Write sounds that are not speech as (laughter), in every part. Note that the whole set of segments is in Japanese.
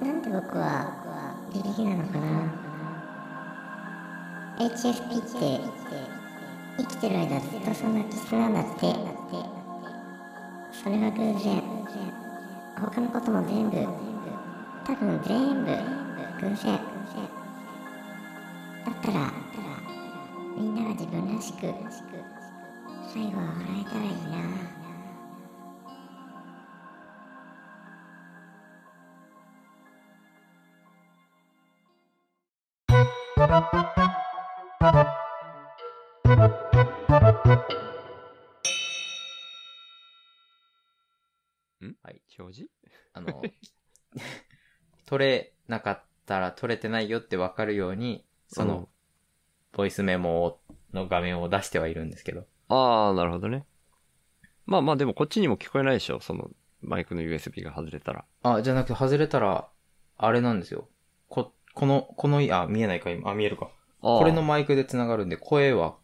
なんで僕はビビりなのかな。HSP って生きてる間ずっとそんな気質なんだって。それは偶然。他のことも全部多分全部偶然。だったらみんなが自分らしく最後は笑えたらいいな。はい、表示あの、(laughs) 取れなかったら取れてないよってわかるように、その、うんボイスメモの画面を出してはいるんですけど。ああ、なるほどね。まあまあでもこっちにも聞こえないでしょ？そのマイクの USB が外れたら。あ、じゃなくて外れたら、あれなんですよ。こ、この、この、あ、見えないか今。あ、見えるか。ここれのマイクで繋がるんで、声は、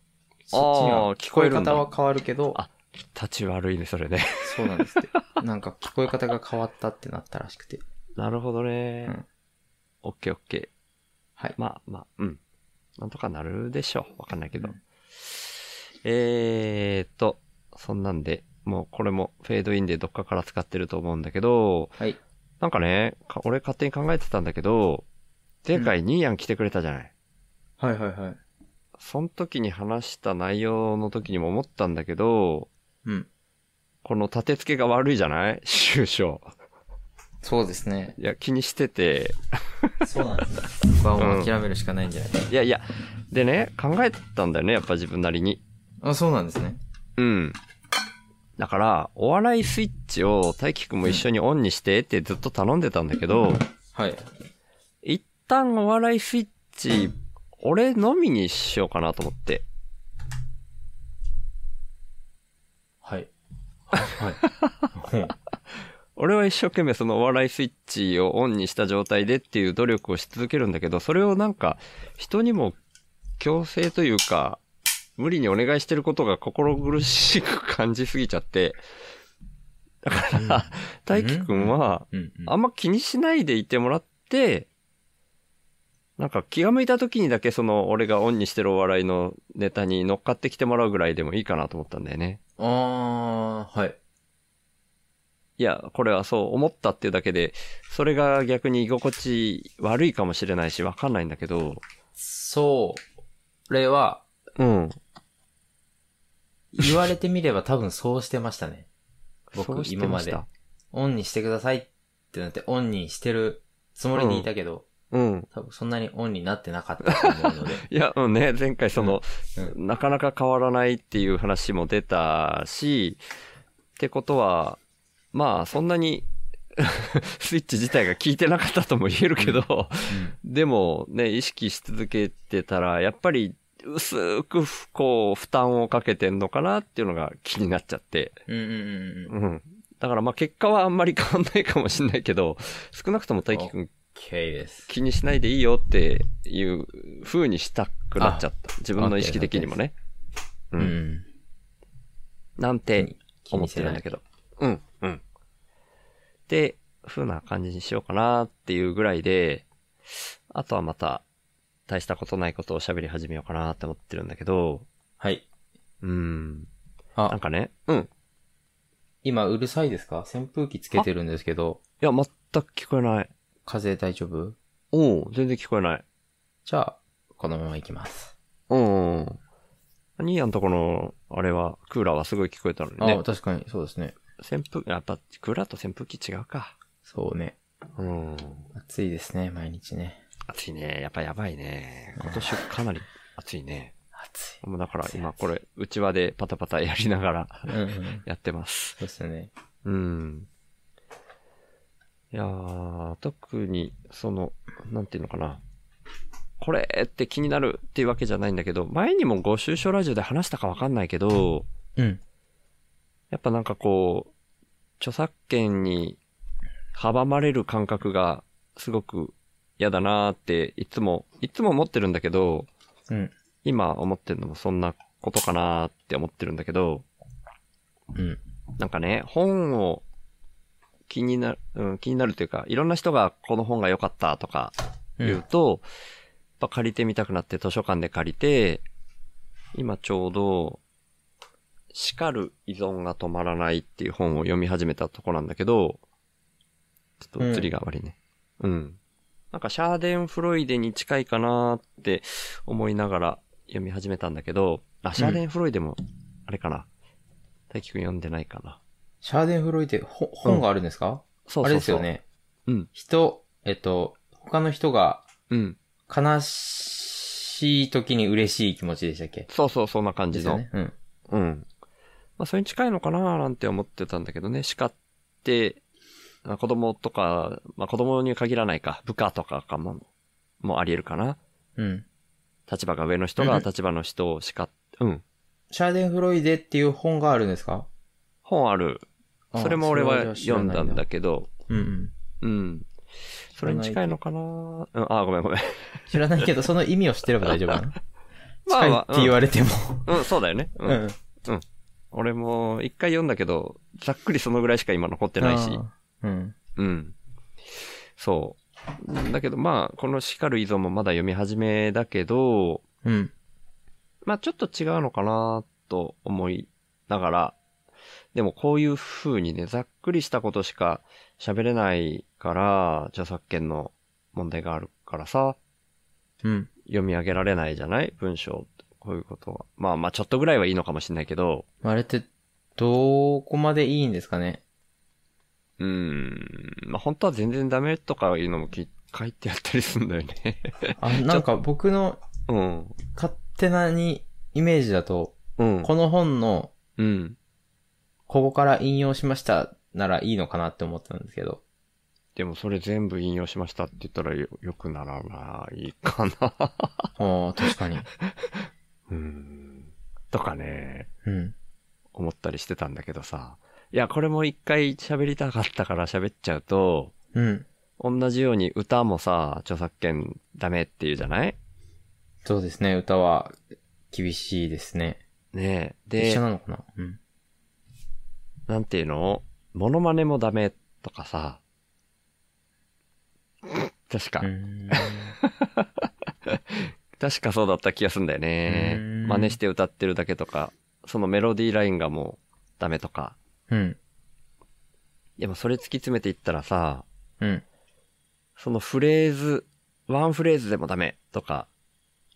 そっちにあはー聞こえ方は変わるけど、あ立ち悪いね、それね。そうなんですって。(laughs) なんか聞こえ方が変わったってなったらしくて。なるほどね。うんオッケーオッケー。はい。まあまあ、うん。なんとかなるでしょう。わかんないけど。うんえーっと、そんなんで、もうこれもフェードインでどっかから使ってると思うんだけど、はい。なんかね、か俺勝手に考えてたんだけど、前回ニーヤン来てくれたじゃない。はいはいはい。その時に話した内容の時にも思ったんだけど、うん。この立て付けが悪いじゃない？(laughs) 終章。そうですね。いや、気にしてて、そうなんです。僕はもう諦めるしかないんじゃないいやいや、でね、考えたんだよね、やっぱ自分なりに。あ、そうなんですね。うん。だから、お笑いスイッチを大輝くんも一緒にオンにしてってずっと頼んでたんだけど、はい。一旦お笑いスイッチ、俺のみにしようかなと思って。はい。はい。俺は一生懸命そのお笑いスイッチをオンにした状態でっていう努力をし続けるんだけど、それをなんか人にも強制というか、無理にお願いしてることが心苦しく感じすぎちゃって、だから、大輝くんは。あんま気にしないでいてもらって、なんか気が向いた時にだけその俺がオンにしてるお笑いのネタに乗っかってきてもらうぐらいでもいいかなと思ったんだよね。あー、はい。いや、これはそう思ったっていうだけで、それが逆に居心地悪いかもしれないしわかんないんだけど、そう。れは、うん。言われてみれば多分そうしてましたね。(laughs) 僕今まで。オンにしてくださいってなって、オンにしてるつもりでいたけど、うん。多分そんなにオンになってなかったと思うので。(laughs) いや、うんね、前回その、うなかなか変わらないっていう話も出たし、ってことは、まあ、そんなに、(laughs) スイッチ自体が効いてなかったとも言えるけど、でもね、意識し続けてたら、やっぱり薄くこう負担をかけてんのかなっていうのが気になっちゃって。うん。うんうんうんうん。うん。だからまあ結果はあんまり変わんないかもしんないけど、少なくとも大輝くん OK です。気にしないでいいよっていう風にしたくなっちゃった。自分の意識的にもね。う。うんん。なんて思っ気にしてるんだけど。うん、うん。で、風な感じにしようかなっていうぐらいで、あとはまた、大したことないことを喋り始めようかなって思ってるんだけど、はい。うん。なんあ、かね、うん。い今うるさいですか？扇風機つけてるんですけど、や、全く聞こえない。風大丈夫？おう全然聞こえない。じゃあ、このまま行きます。うん。ニーヤのとこの、あれは、クーラーはすごい聞こえたのにあ、ね。確かにそうですね。扇風、やっぱ、クーラーと扇風機違うか。そうね。うん。暑いですね、毎日ね。暑いね。やっぱやばいね。今年かなり暑いね。暑い。もうだから今これ、内輪でパタパタやりながらうんうん。やってます。そうですね。うん。いやー、特に、その、なんていうのかな。これって気になるっていうわけじゃないんだけど、前にもご愁傷ラジオで話したかわかんないけど、うん。やっぱなんかこう、著作権に阻まれる感覚がすごく嫌だなーっていつも、いつも思ってるんだけど、うん。今思ってるのもそんなことかなーって思ってるんだけど、うん。なんかね、本を気になる、うん、気になるというか、いろんな人がこの本が良かったとか言うと、やっぱ借りてみたくなって図書館で借りて、今ちょうど、叱る依存が止まらないっていう本を読み始めたとこなんだけど、ちょっと映りが悪いね。うん。なんかシャーデンフロイデに近いかなって思いながら読み始めたんだけど、あ、シャーデンフロイデも、あれかな。大輝くん読んでないかな。シャーデンフロイデ、ほ本があるんですか、そうそうそう。あれですよ。ね。うん。人、えっと、他の人がうん。悲しい時に嬉しい気持ちでしたっけ？そうそう、そんな感じの。ね。うん。うん。まあ、それに近いのかななんて思ってたんだけどね。叱って、まあ子供とか、まあ、子供に限らないか、部下とかかも、もあり得るかな。うん。立場が上の人が立場の人を叱っ、うん。シャーデンフロイデっていう本があるんですか？本ある。あそれも俺は読んだんだけど、うんうん。うん。それに近いのかな？うん、あ、ごめんごめん。知らないけど、その意味を知ってれば大丈夫かな (laughs) まあ近いって言われても。うん、うん、そうだよね。う。うんん。俺も一回読んだけど、ざっくりそのぐらいしか今残ってないし。うん。うん。そう。だけどまあ、この叱る依存もまだ読み始めだけど、うん。まあちょっと違うのかなと思いながら、でもこういう風にね、ざっくりしたことしか喋れないから、著作権の問題があるからさ、うん。読み上げられないじゃない？文章。こういうことは。まあまあちょっとぐらいはいいのかもしれないけど、あれって、どこまでいいんですかね？うーん、まあ本当は全然ダメとかいうのもき書いてあったりするんだよね。あ、(laughs) なんか僕のうん。勝手なにイメージだと、うん。この本のうん。ここから引用しましたならいいのかなって思ったんですけど。でもそれ全部引用しましたって言ったらよよくならないかな。ああ、確かに。(laughs) うん。とかね、うん。思ったりしてたんだけどさ。いや、これも一回喋りたかったから喋っちゃうと、うん。同じように歌もさ、著作権ダメっていうじゃない？そうですね、歌は厳しいですね。ねえ。で一緒、なのかな？うん。なんていうの？モノマネもダメとかさ。確かう。ん。(laughs) 確かそうだった気がするんだよね真似して歌ってるだけとか、そのメロディーラインがもうダメとか。うん。でもそれ突き詰めていったらさ、うん。そのフレーズ、ワンフレーズでもダメとか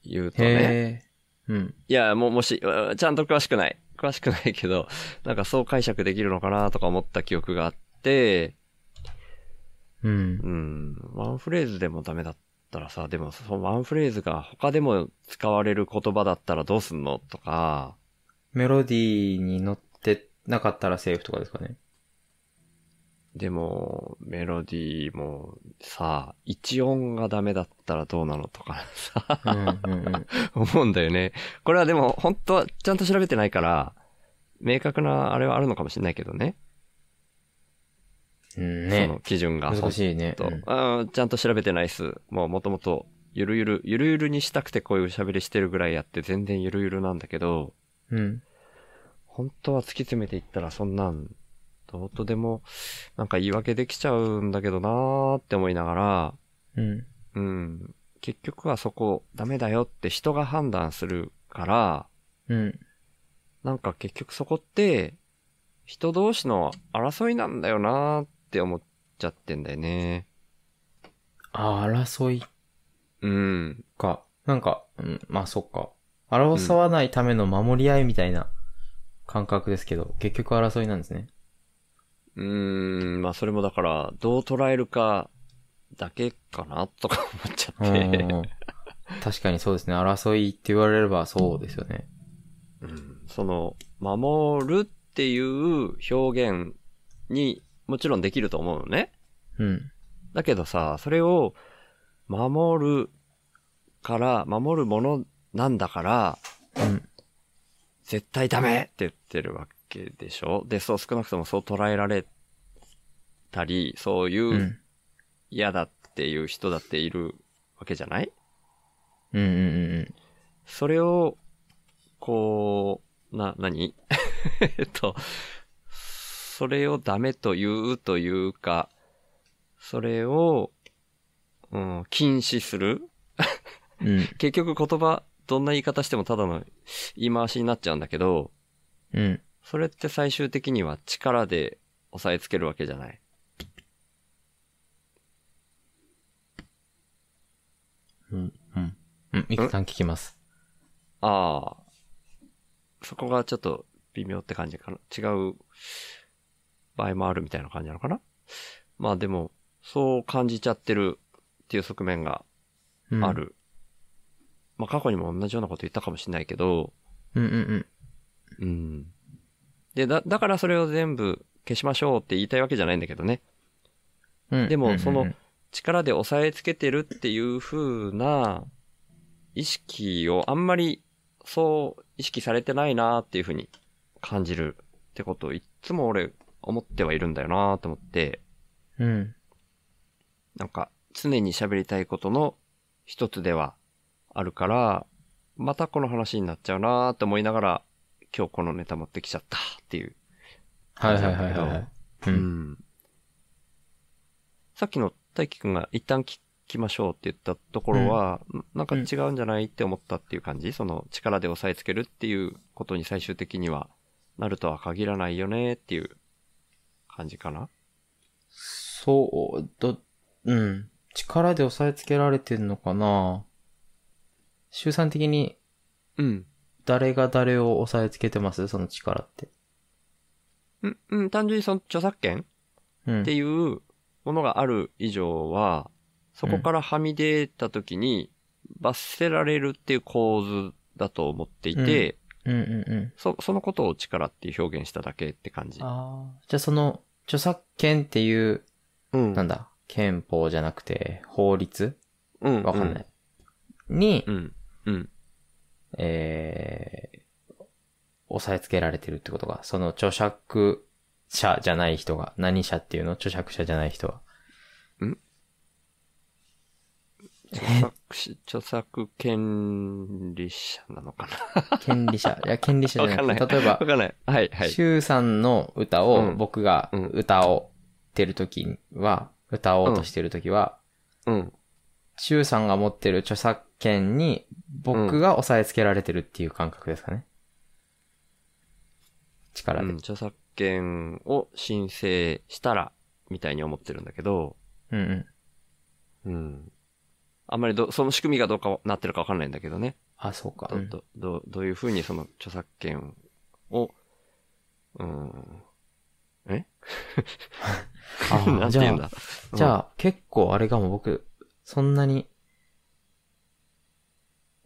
言うとね。うん。いや、もうもし、うんちゃんと詳しくない。詳しくないけど、なんかそう解釈できるのかなとか思った記憶があって、うんう。ん、ワンフレーズでもダメだったらさ、でもそのワンフレーズが他でも使われる言葉だったらどうすんのとか、メロディーに乗ってなかったらセーフとかですかね。でも、メロディーもさ、一音がダメだったらどうなのとかさ、うんうんうん。思うんだよね。これはでも本当はちゃんと調べてないから、明確なあれはあるのかもしれないけどね。うんそのね。基準が。難しいね。と、うんちゃんと調べてないっす。もうもともと、ゆるゆる、ゆるゆるにしたくてこういう喋りしてるぐらいやって全然ゆるゆるなんだけど、うん。本当は突き詰めていったらそんなん、どうとでも、なんか言い訳できちゃうんだけどなーって思いながら、うん。うん、結局はそこダメだよって人が判断するから、うん。なんか結局そこって、人同士の争いなんだよなーって思っちゃってんだよね。あ、争いうん。か。なんか、うん、まあそっか。争わないための守り合いみたいな感覚ですけど、結局争いなんですね。うーん、まあそれもだから、どう捉えるかだけかなとか思っちゃうって。ん確かにそうですね。争いって言われればそうですよね。うんその、守るっていう表現にもちろんできると思うのね。うん。だけどさ、それを守るから、守るものなんだから、うん。絶対ダメって言ってるわけでしょ？で、そう少なくともそう捉えられたり、そういううん。嫌だっていう人だっているわけじゃない？うんうんうんそれを、こう、な、何？(laughs) えっと、それをダメと言うというか、それを、うん、禁止する？うん。(laughs) 結局言葉、どんな言い方してもただの言い回しになっちゃうんだけど、うん。それって最終的には力で押さえつけるわけじゃない？うん。うん。うん。一旦聞きます。ああ。そこがちょっと微妙って感じかな。違う場合もあるみたいな感じなのかな？まあでも、そう感じちゃってるっていう側面がうんあ。る。まあ過去にも同じようなこと言ったかもしれないけど、うんうんうん。うん。で、だ、だからそれを全部消しましょうって言いたいわけじゃないんだけどね。うん。でもその力で押さえつけてるっていう風な意識をあんまりそう意識されてないなっていう風に感じるってことをいっつも俺思ってはいるんだよなと思って、うん。なんか常に喋りたいことの一つではあるから、またこの話になっちゃうなと思いながら今日このネタ持ってきちゃったっていう。はいはいはいはいはい。う。うんん。さっきの大輝くんが一旦聞きましょうって言ったところは、なんか違うんじゃないって思ったっていう感じ？その力で押さえつけるっていうことに最終的にはなるとは限らないよねっていう感じかな？そう、ど、うん。力で押さえつけられてんのかな？周さん的にうん。誰が誰を押さえつけてます？その力って。うん、うん、単純にその著作権？うん。っていうものがある以上は、そこからはみ出た時に罰せられるっていう構図だと思っていて、うんうんうん。そ、そのことを力っていう表現しただけって感じ。ああ。じゃあその、著作権っていう、うんなんだ、憲法じゃなくて、法律？うん。わかんない。に、うん。うん。えー、押さえつけられてるってことが、その著作者じゃない人が、何者っていうの？著作者じゃない人は。著作し、著作権利者なのかな？権利者。いや、権利者じゃなくて、例えばわ、かんない。はい、はい。シュウさんの歌うをん僕がうん歌おうってる時は、歌おうとしてる時は、うん。シュウさんが持ってる著作権に僕が押さえつけられてるっていう感覚ですかね。力で。うん、著作権を申請したら、みたいに思ってるんだけど、うんうん。うん。あんまりど、その仕組みがどうかなってるかわかんないんだけどね。あ、そうか。ど、ど、どどういうふうにその著作権を、うん。え？(laughs) あー (laughs) なんて言うんだ？じゃあ、結構あれかも僕、そんなに、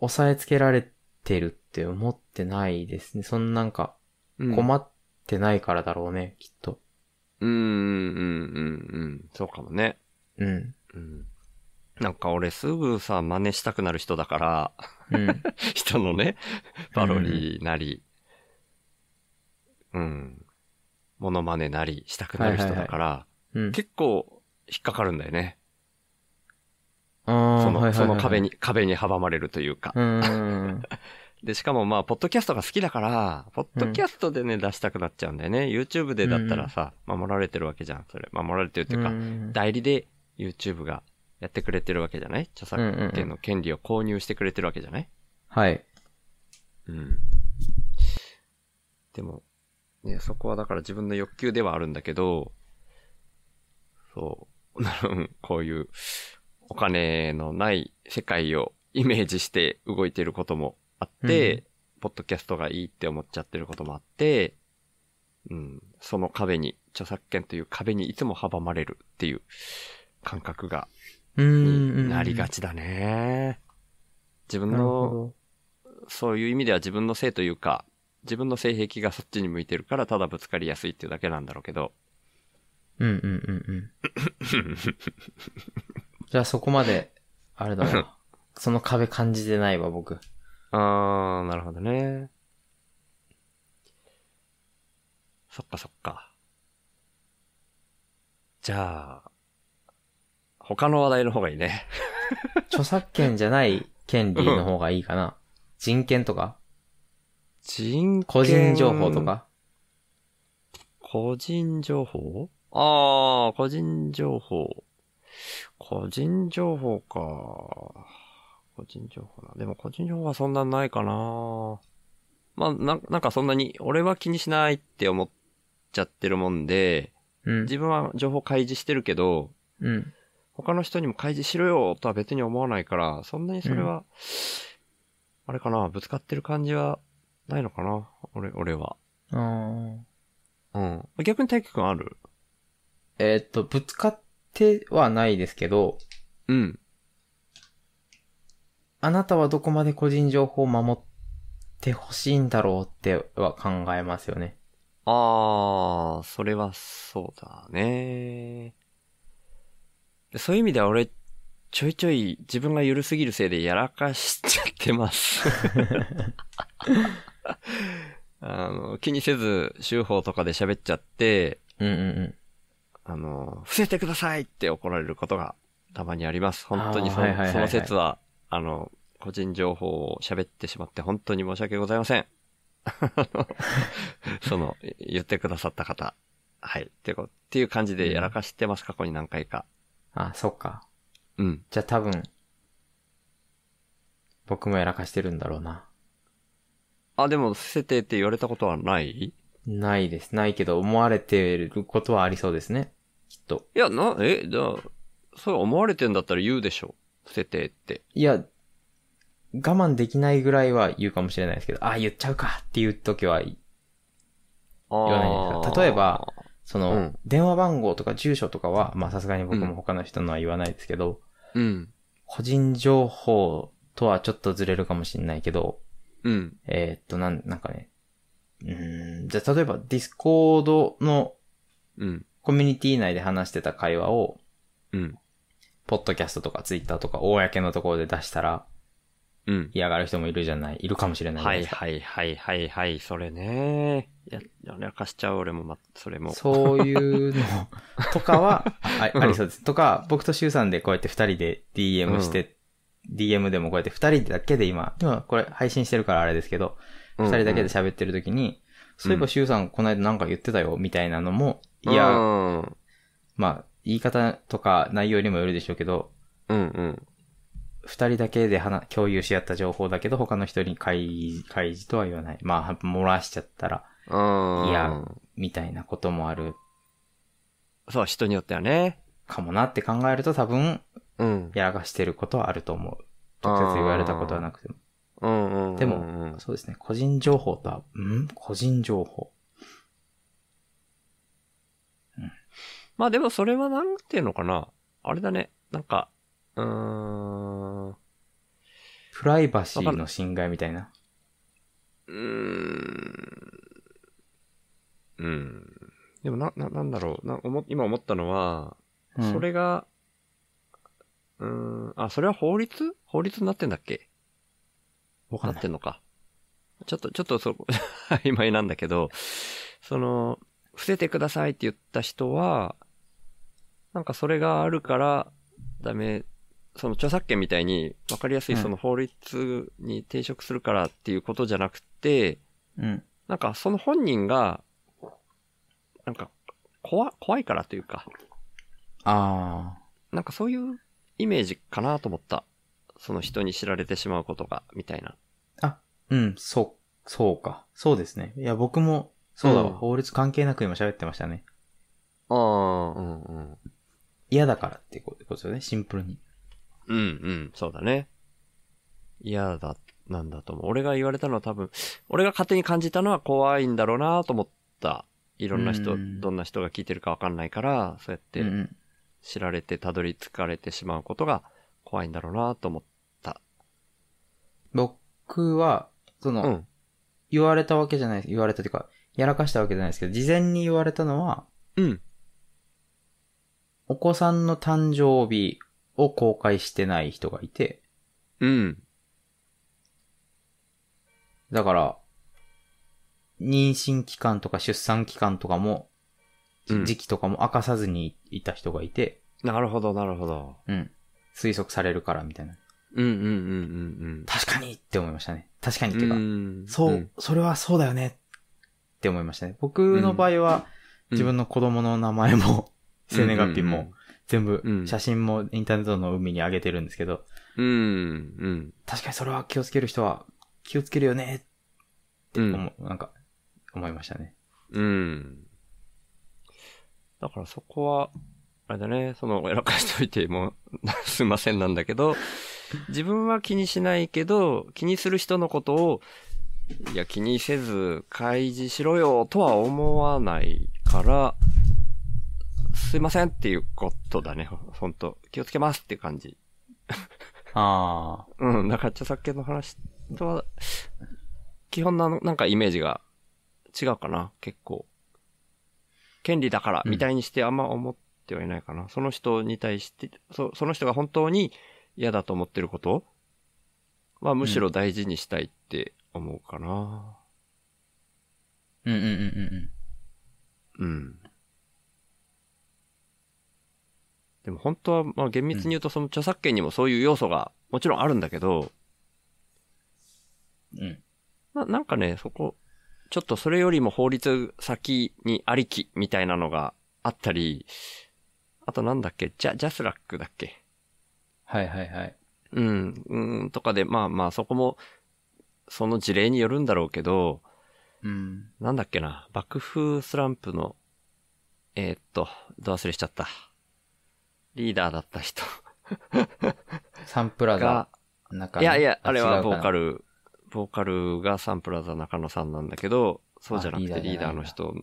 押さえつけられてるって思ってないですね。そんなんか、うん、困ってないからだろうね、きっと。うん、うん、うん、うん。そうかもね。うん。うん。なんか俺すぐさ、真似したくなる人だから、うん。(laughs) 人のね、パロディなり、うん。モノマネなりしたくなる人だから、うん。結構引っかかるんだよね。その、壁。に、壁に阻まれるというか。(laughs) で、しかもまあ、ポッドキャストが好きだから、ポッドキャストでね、出したくなっちゃうんだよね。YouTube でだったらさ、守られてるわけじゃん、それ。守られてるっていうか、うん代理で YouTube がやってくれてるわけじゃない？著作権の権利を購入してくれてるわけじゃない？はい。うん。でも、ね、そこはだから自分の欲求ではあるんだけど、そう、う (laughs) んこういうお金のない世界をイメージして動いてることもあって、うんポッドキャストがいいって思っちゃってることもあって、うん、その壁に、著作権という壁にいつも阻まれるっていう感覚が、うにん。なりがちだね。自分のほそういう意味では自分の性というか、自分の性癖がそっちに向いてるからただぶつかりやすいっていうだけなんだろうけど。ど。うんうんうんうん。(laughs) じゃあそこまで、あれだな。その壁感じてないわ、僕。あー、なるほどね。そっかそっか。じゃあ、他の話題の方がいいね。(laughs) 著作権じゃない権利の方がいいかな。人権とか？人権個人情報と。か？個人情報？ああ、個人情報。個人情報か。個人情報な。でも個人情報はそんなないかな。まあ、な、なんかそんなに、俺は気にしないって思っちゃってるもんで、うん。自分は情報開示してるけど、うん。他の人にも開示しろよとは別に思わないから、そんなにそれは、あれかな、ぶつかってる感じはないのかな俺、俺は。うん。逆に大輝くんある？えーっと、ぶつかってはないですけど、うん。あなたはどこまで個人情報を守ってほしいんだろうっては考えますよね。あー、それはそうだね。そういう意味では俺、ちょいちょい自分が緩すぎるせいでやらかしちゃってます。(laughs) あの、気にせず、週報とかで喋っちゃって、うんうんうん。あの、伏せてくださいって怒られることがたまにあります。本当にその,、その説は、あの、個人情報を喋ってしまって本当に申し訳ございません。(laughs) その、言ってくださった方。はい。ってこっていう感じでやらかしてます、過去に何回か。あ、そっか。うん。じゃあ多分、僕もやらかしてるんだろうな。あ、でも、伏せてって言われたことはない？ないです。ないけど、思われてることはありそうですね。と。いや、な、え、じゃあ、そう思われてんだったら言うでしょ。伏せてって。いや、我慢できないぐらいは言うかもしれないですけど、あ、言っちゃうかっていう時は、言わないですか例えば、その、うん電話番号とか住所とかは、まあさすがに僕も他の人のは言わないですけど、うん。個人情報とはちょっとずれるかもしれないけど、うん。えーっと、なん、なんかね、うーん、じゃあ例えばディスコードのうん。コミュニティ内で話してた会話を、うん。ポッドキャストとかツイッターとか公のところで出したらうん。嫌がる人もいるじゃない、いるかもしれないじゃはいないですか。はいはいはいはい、それね。や、やらかしちゃう俺もま、それも。そういうのとかは、あありそうです。とか、僕とシュウさんでこうやって二人で DM して、DM でもこうやって二人だけで今、今これ配信してるからあれですけど、うん二人だけで喋ってる時に、そういえばシュウさんこの間なんか言ってたよ、みたいなのも、いや、うん。まあ、言い方とか内容にもよるでしょうけど、うんうん。二人だけで話共有し合った情報だけど、他の人に開示、開示とは言わない。まあ、漏らしちゃったら、うん。いやみたいなこともあるそう、人によってはね。かもなって考えると多分、うん。やらかしてることはあると思う。直接言われたことはなくても。うんうんうん。でうんも、そうですね。個人情報とは、ん？個人情報。まあでもそれはなんていうのかな。あれだね。なんか、うーん。プライバシーの侵害みたいな？うーん。うん。でもな、な、なんだろう。な、思、今思ったのは、うんそれが、うーん、あ、それは法律？法律になってんだっけ？なんわかない。ってんのか。ちょっと、ちょっとそこ、(laughs) 曖昧なんだけど、その、伏せてくださいって言った人は、なんかそれがあるからダメ、その著作権みたいに分かりやすいうんその法律に抵触するからっていうことじゃなくて、うん。なんかその本人が、なんか怖、怖いからというか、あなんかそういうイメージかなと思った。その人に知られてしまうことが、みたいな。あ。あ、うん、そう、そうか。そうですね。いや、僕も、そうだわ。うん法律関係なく今喋ってましたね。ああ、うんうん。嫌だからってことですよね。シンプルに。うんうん、そうだね。嫌だ、なんだと思う。俺が言われたのは多分、俺が勝手に感じたのは怖いんだろうなと思った。いろんな人、うんどんな人が聞いてるかわかんないから、そうやって。知られてたどり着かれてしまうことが怖いんだろうなと思った。僕は、その、うん。言われたわけじゃない、言われたというか、やらかしたわけじゃないですけど、事前に言われたのは、うん。お子さんの誕生日を公開してない人がいて、うん。だから、妊娠期間とか出産期間とかも、うん時期とかも明かさずにいた人がいて、なるほど、なるほど。うん。推測されるからみたいな。うんうんうんうん確かにって思いましたね。確かにっうん。ていうか、んそう、んそれはそうだよねって思いましたね。僕の場合は、自分の子供の名前も、生年月日も、全部う、ん写真もインターネットの海に上げてるんですけど、うん。うん。確かにそれは気をつける人は気をつけるよねってうん。思う、なんか、思いましたね。うん。だからそこは、あれだね、その、やらかしといても、(laughs) すいませんなんだけど、自分は気にしないけど、気にする人のことを、いや、気にせず開示しろよとは思わないから、すいませんっていうことだね、ほんと。気をつけますっていう感じ。ああ。うん、だから著作権の話とは、基本な、なんかイメージが違うかな、結構。権利だから、うんみたいにしてあんま思ってはいないかな。その人に対して、そその人が本当に嫌だと思ってることはむしろ大事にしたいって思うかな。うんうんうんうんうん。でも本当は、まあ厳密に言うとその著作権にもそういう要素がもちろんあるんだけど、うん。うん。ななんかね、そこ、ちょっとそれよりも法律先にありきみたいなのがあったり、あとなんだっけ、ジャ、ジャスラックだっけ？はいはいはい。うん、うん、とかで、まあまあそこも、その事例によるんだろうけど、うん。なんだっけな、爆風スランプの、えーっと、ど忘れしちゃった。リーダーだった人サンプラザが、中いやいや、あれはボーカル。ル、ボーカルがサンプラザ中野さんなんだけど、そうじゃなくてあリーダーの人、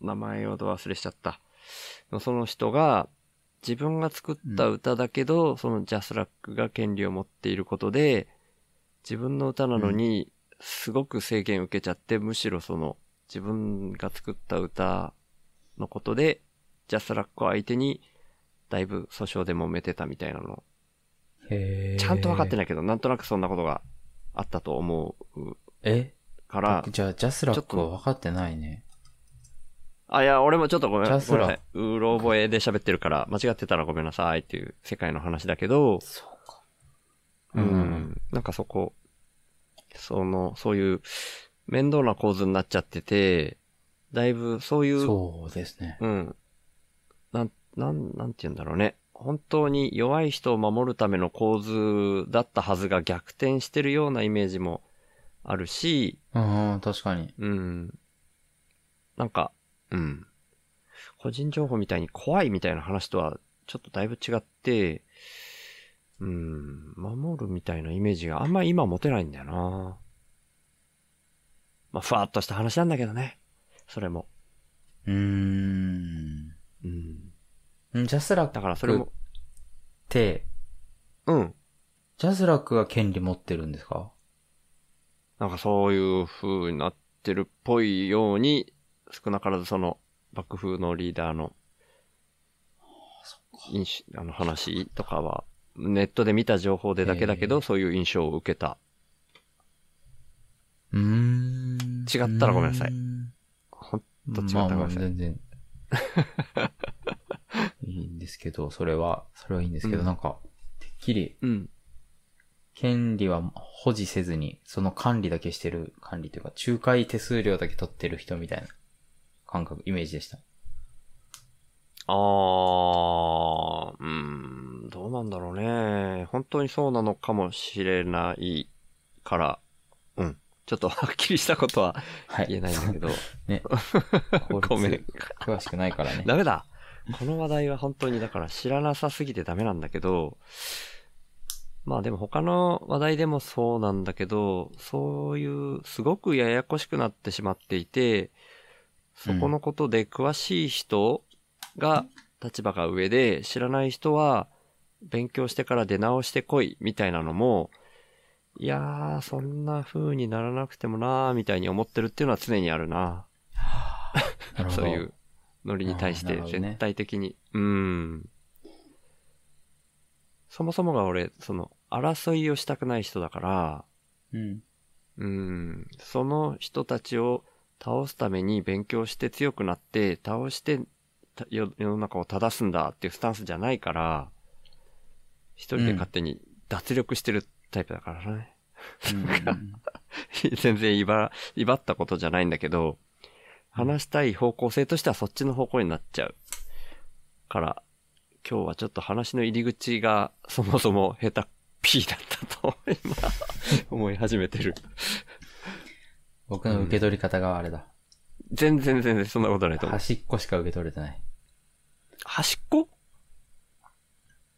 名前をど忘れしちゃった。その人が、自分が作った歌だけど、そのジャスラックが権利を持っていることで、自分の歌なのに、すごく制限受けちゃって、むしろその、自分が作った歌のことで、ジャスラックを相手に、だいぶ訴訟で揉めてたみたいなのへちゃんと分かってない。けど、なんとなくそんなことがあったと思うえ？から、じゃあ、ジャスラックちょっとは分かってないね。あ、いや、俺もちょっとごめん、ジャスラごめんなさい。うろ覚えで喋ってるから、間違ってたらごめんなさいっていう世界の話だけど、そうか。ううんん、なんかそこ、その、そういう面倒な構図になっちゃってて、だいぶそういう、そうですね。うん、なん、なん、なんて言うんだろうね。本当に弱い人を守るための構図だったはずが逆転してるようなイメージもあるし、うん、うん確かに。うん。なんか、うん。個人情報みたいに怖いみたいな話とはちょっとだいぶ違って、うん、守るみたいなイメージがあんまり今持てないんだよな。まあ、ふわっとした話なんだけどね。それも。うーん。うん。んジャスラックだからそれもっ、て、うん。ジャスラックが権利持ってるんですか？なんかそういう風になってるっぽいように、少なからずその、爆風のリーダーの、印象あの話とかは、ネットで見た情報でだけだけど、そういう印象を受けた。うーん。違ったらごめんなさいほんと違ったまあまあらごめんなさい。全然。いいんですけど、それは、それはいいんですけど、うんなんか、てっきり、うん。権利は保持せずに、その管理だけしてる、管理というか、仲介手数料だけ取ってる人みたいな感覚、イメージでした。あー、うん、どうなんだろうね。本当にそうなのかもしれないから、うん。ちょっとはっきりしたことははい。言えないんだけど。ね。(laughs) 法律ごめん。詳しくないからね。ダメだ。この話題は本当にだから知らなさすぎてダメなんだけど、まあでも他の話題でもそうなんだけど、そういうすごくややこしくなってしまっていて、そこのことで詳しい人が立場が上で知らない人は勉強してから出直してこいみたいなのも、いやー、そんな風にならなくてもなーみたいに思ってるっていうのは常にあるな。なるほど。(laughs) そういうノリに対して絶対的に。うん。そもそもが俺、その、争いをしたくない人だから、うん。うん、その人たちを倒すために勉強して強くなって、倒してた世世の中を正すんだっていうスタンスじゃないから、一人で勝手に脱力してるタイプだからね。うん (laughs) 全然威張、威張ったことじゃないんだけど、話したい方向性としてはそっちの方向になっちゃう。から、今日はちょっと話の入り口が (laughs) そもそも下手っぴーだったと、今、思い始めてる。僕の受け取り方があれだ。全然全然そんなことないと思う。端っこしか受け取れてない。端っこ？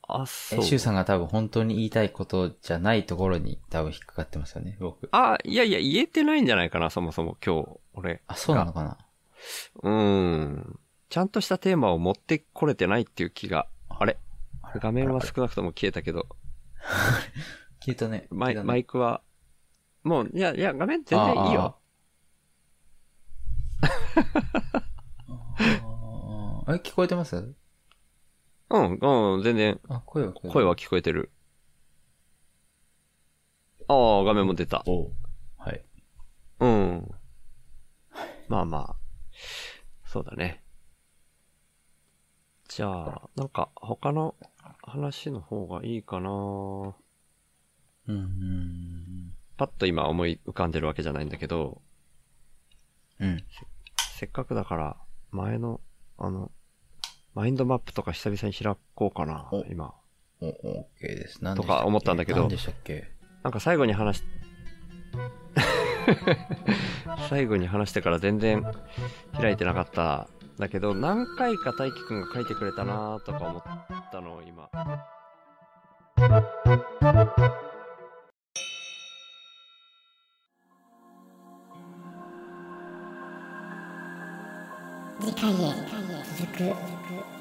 あ、そえ、う。シュウさんが多分本当に言いたいことじゃないところに多分引っかかってますよね、僕。あ、いやいや、言えてないんじゃないかな、そもそも今日、俺。あ、そうなのかな？うーん。ちゃんとしたテーマを持ってこれてないっていう気が。あれ？画面は少なくとも消えたけど、(laughs) 消えたね。マイマイクは、もう、いや、いや、画面全然いいよ。あー (laughs) え、聞こえてます？うん、うん、全然、あ、声は聞こえてる声は聞こえてる。ああ、画面も出た。おうはい。うん。まあまあ、そうだね。じゃあ、なんか、他の話の方がいいかなうんうん。パッと今思い浮かんでるわけじゃないんだけど、うん。せっかくだから、前の、あの、マインドマップとか久々に開こうかなお、今。お、オッケーです。何とか思ったんだけど何でしたっけ？なんか最後に話し、(laughs) 最後に話してから全然開いてなかった。だけど、何回か大輝くんが書いてくれたなとか思ったの今。次回へ続く。